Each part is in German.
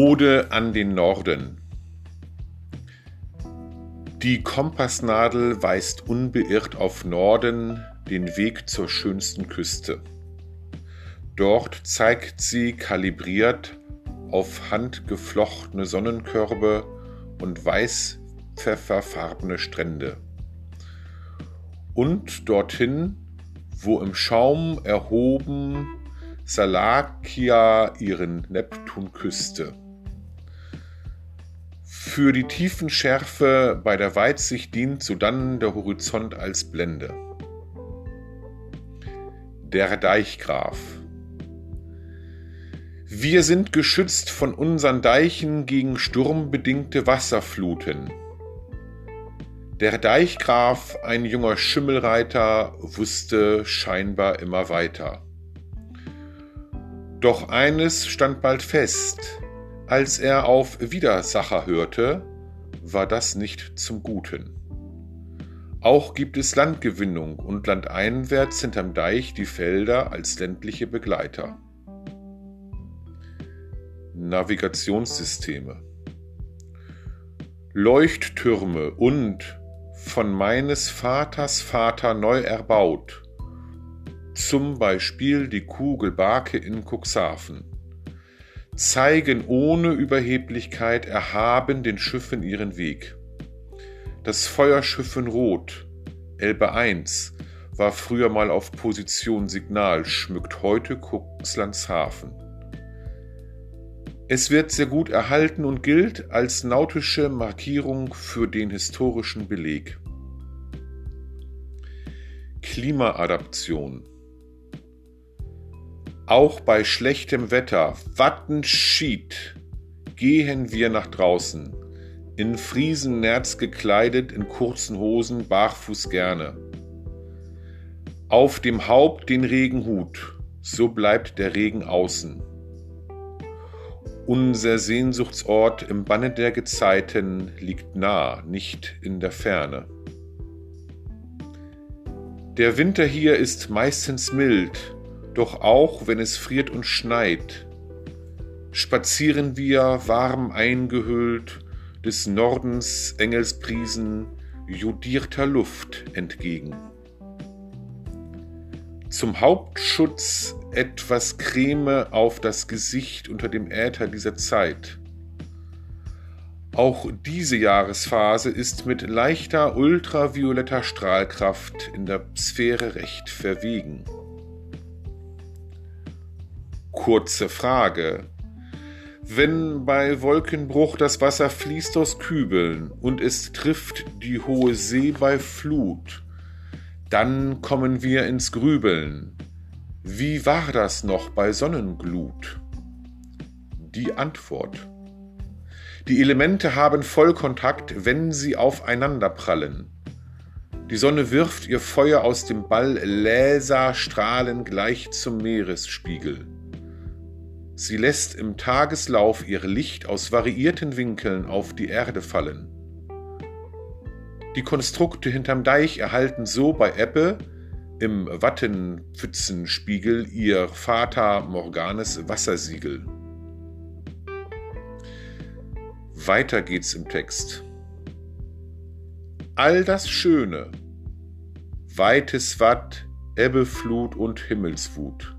Ode an den Norden. Die Kompassnadel weist unbeirrt auf Norden den Weg zur schönsten Küste. Dort zeigt sie kalibriert auf handgeflochtene Sonnenkörbe und weißpfefferfarbene Strände. Und dorthin, wo im Schaum erhoben Salakia ihren Neptun küsste. Für die Tiefenschärfe bei der Weitsicht dient sodann der Horizont als Blende. Der Deichgraf wir sind geschützt von unseren Deichen gegen sturmbedingte Wasserfluten. Der Deichgraf, ein junger Schimmelreiter, wusste scheinbar immer weiter. Doch eines stand bald fest, als er auf Widersacher hörte, war das nicht zum Guten. Auch gibt es Landgewinnung und landeinwärts hinterm Deich die Felder als ländliche Begleiter. Navigationssysteme, Leuchttürme und von meines Vaters Vater neu erbaut, zum Beispiel die Kugelbarke in Cuxhaven, zeigen ohne Überheblichkeit erhaben den Schiffen ihren Weg. Das Feuerschiff in Rot, Elbe 1, war früher mal auf Position Signal, schmückt heute Cuxlandshafen. Es wird sehr gut erhalten und gilt als nautische Markierung für den historischen Beleg. Klimaadaption Auch bei schlechtem Wetter, Wattenschied, gehen wir nach draußen, in Friesennerz gekleidet, in kurzen Hosen, barfuß gerne. Auf dem Haupt den Regenhut, so bleibt der Regen außen. Unser Sehnsuchtsort im Banne der Gezeiten liegt nah, nicht in der Ferne. Der Winter hier ist meistens mild, doch auch wenn es friert und schneit, spazieren wir warm eingehüllt des Nordens Engelspriesen jodierter Luft entgegen. Zum Hauptschutz etwas Creme auf das Gesicht unter dem Äther dieser Zeit. Auch diese Jahresphase ist mit leichter ultravioletter Strahlkraft in der Sphäre recht verwegen. Kurze Frage. Wenn bei Wolkenbruch das Wasser fließt aus Kübeln und es trifft die hohe See bei Flut, dann kommen wir ins Grübeln. Wie war das noch bei Sonnenglut? Die Antwort. Die Elemente haben Vollkontakt, wenn sie aufeinander prallen. Die Sonne wirft ihr Feuer aus dem Ball Laserstrahlen gleich zum Meeresspiegel. Sie lässt im Tageslauf ihr Licht aus variierten Winkeln auf die Erde fallen. Die Konstrukte hinterm Deich erhalten so bei Ebbe im Wattenpfützenspiegel ihr Vater Morganes Wassersiegel. Weiter geht's im Text. All das Schöne, weites Watt, Ebbeflut und Himmelswut,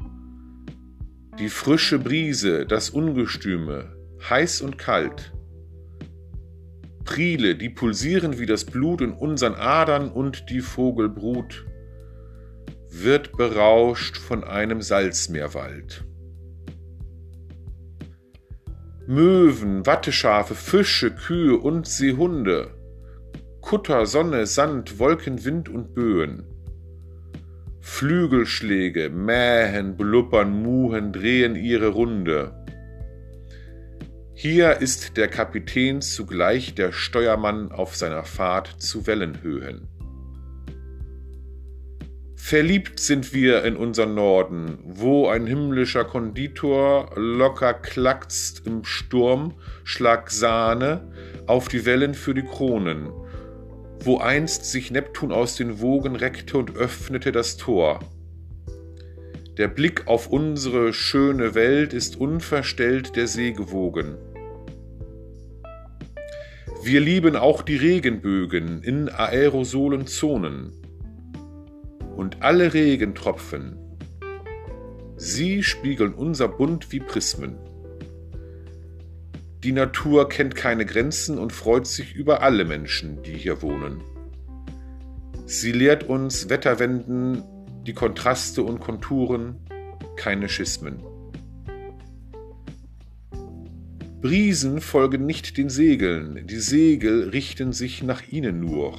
die frische Brise, das Ungestüme, heiß und kalt, Priele, die pulsieren wie das Blut in unseren Adern und die Vogelbrut, wird berauscht von einem Salzmeerwald. Möwen, Watteschafe, Fische, Kühe und Seehunde, Kutter, Sonne, Sand, Wolken, Wind und Böen. Flügelschläge, mähen, blubbern, muhen, drehen ihre Runde. Hier ist der Kapitän zugleich der Steuermann auf seiner Fahrt zu Wellenhöhen. Verliebt sind wir in unseren Norden, wo ein himmlischer Konditor locker klackst im Sturm, schlag Sahne auf die Wellen für die Kronen, wo einst sich Neptun aus den Wogen reckte und öffnete das Tor. Der Blick auf unsere schöne Welt ist unverstellt der See gewogen. Wir lieben auch die Regenbögen in aerosolen Zonen. Und alle Regentropfen, sie spiegeln unser Bund wie Prismen. Die Natur kennt keine Grenzen und freut sich über alle Menschen, die hier wohnen. Sie lehrt uns Wetterwenden, die Kontraste und Konturen, keine Schismen. Brisen folgen nicht den Segeln, die Segel richten sich nach ihnen nur.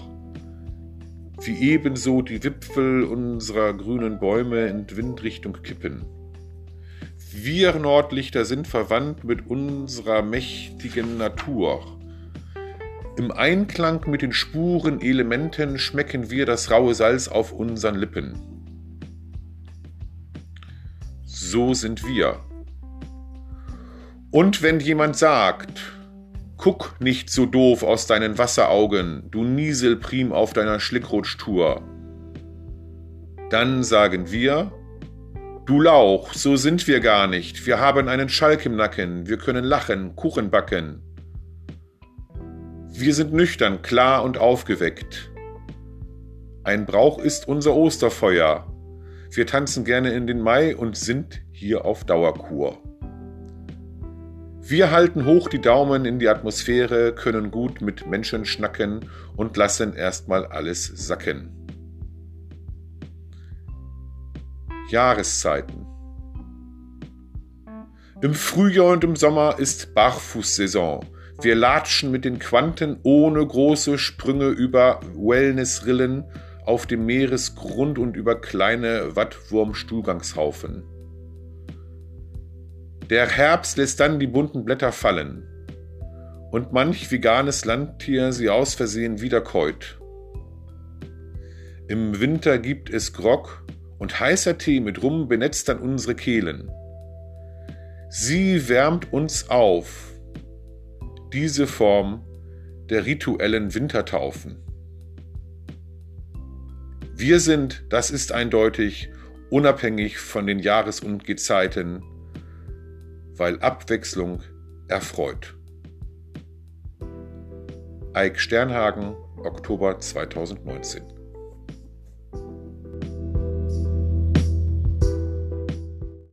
Wie ebenso die Wipfel unserer grünen Bäume in Windrichtung kippen. Wir Nordlichter sind verwandt mit unserer mächtigen Natur. Im Einklang mit den Spurenelementen schmecken wir das raue Salz auf unseren Lippen. So sind wir. Und wenn jemand sagt, guck nicht so doof aus deinen Wasseraugen, du Nieselprim auf deiner Schlickrutschtour, dann sagen wir, du Lauch, so sind wir gar nicht, wir haben einen Schalk im Nacken, wir können lachen, Kuchen backen. Wir sind nüchtern, klar und aufgeweckt. Ein Brauch ist unser Osterfeuer. Wir tanzen gerne in den Mai und sind hier auf Dauerkur. Wir halten hoch die Daumen in die Atmosphäre, können gut mit Menschen schnacken und lassen erstmal alles sacken. Jahreszeiten. Im Frühjahr und im Sommer ist Barfußsaison. Wir latschen mit den Quanten ohne große Sprünge über Wellnessrillen auf dem Meeresgrund und über kleine Wattwurmstuhlgangshaufen. Der Herbst lässt dann die bunten Blätter fallen und manch veganes Landtier sie aus Versehen wiederkäut. Im Winter gibt es Grog und heißer Tee mit Rum benetzt dann unsere Kehlen. Sie wärmt uns auf, diese Form der rituellen Wintertaufen. Wir sind, das ist eindeutig, unabhängig von den Jahres- und Gezeiten, weil Abwechslung erfreut. Eik Sternhagen, Oktober 2019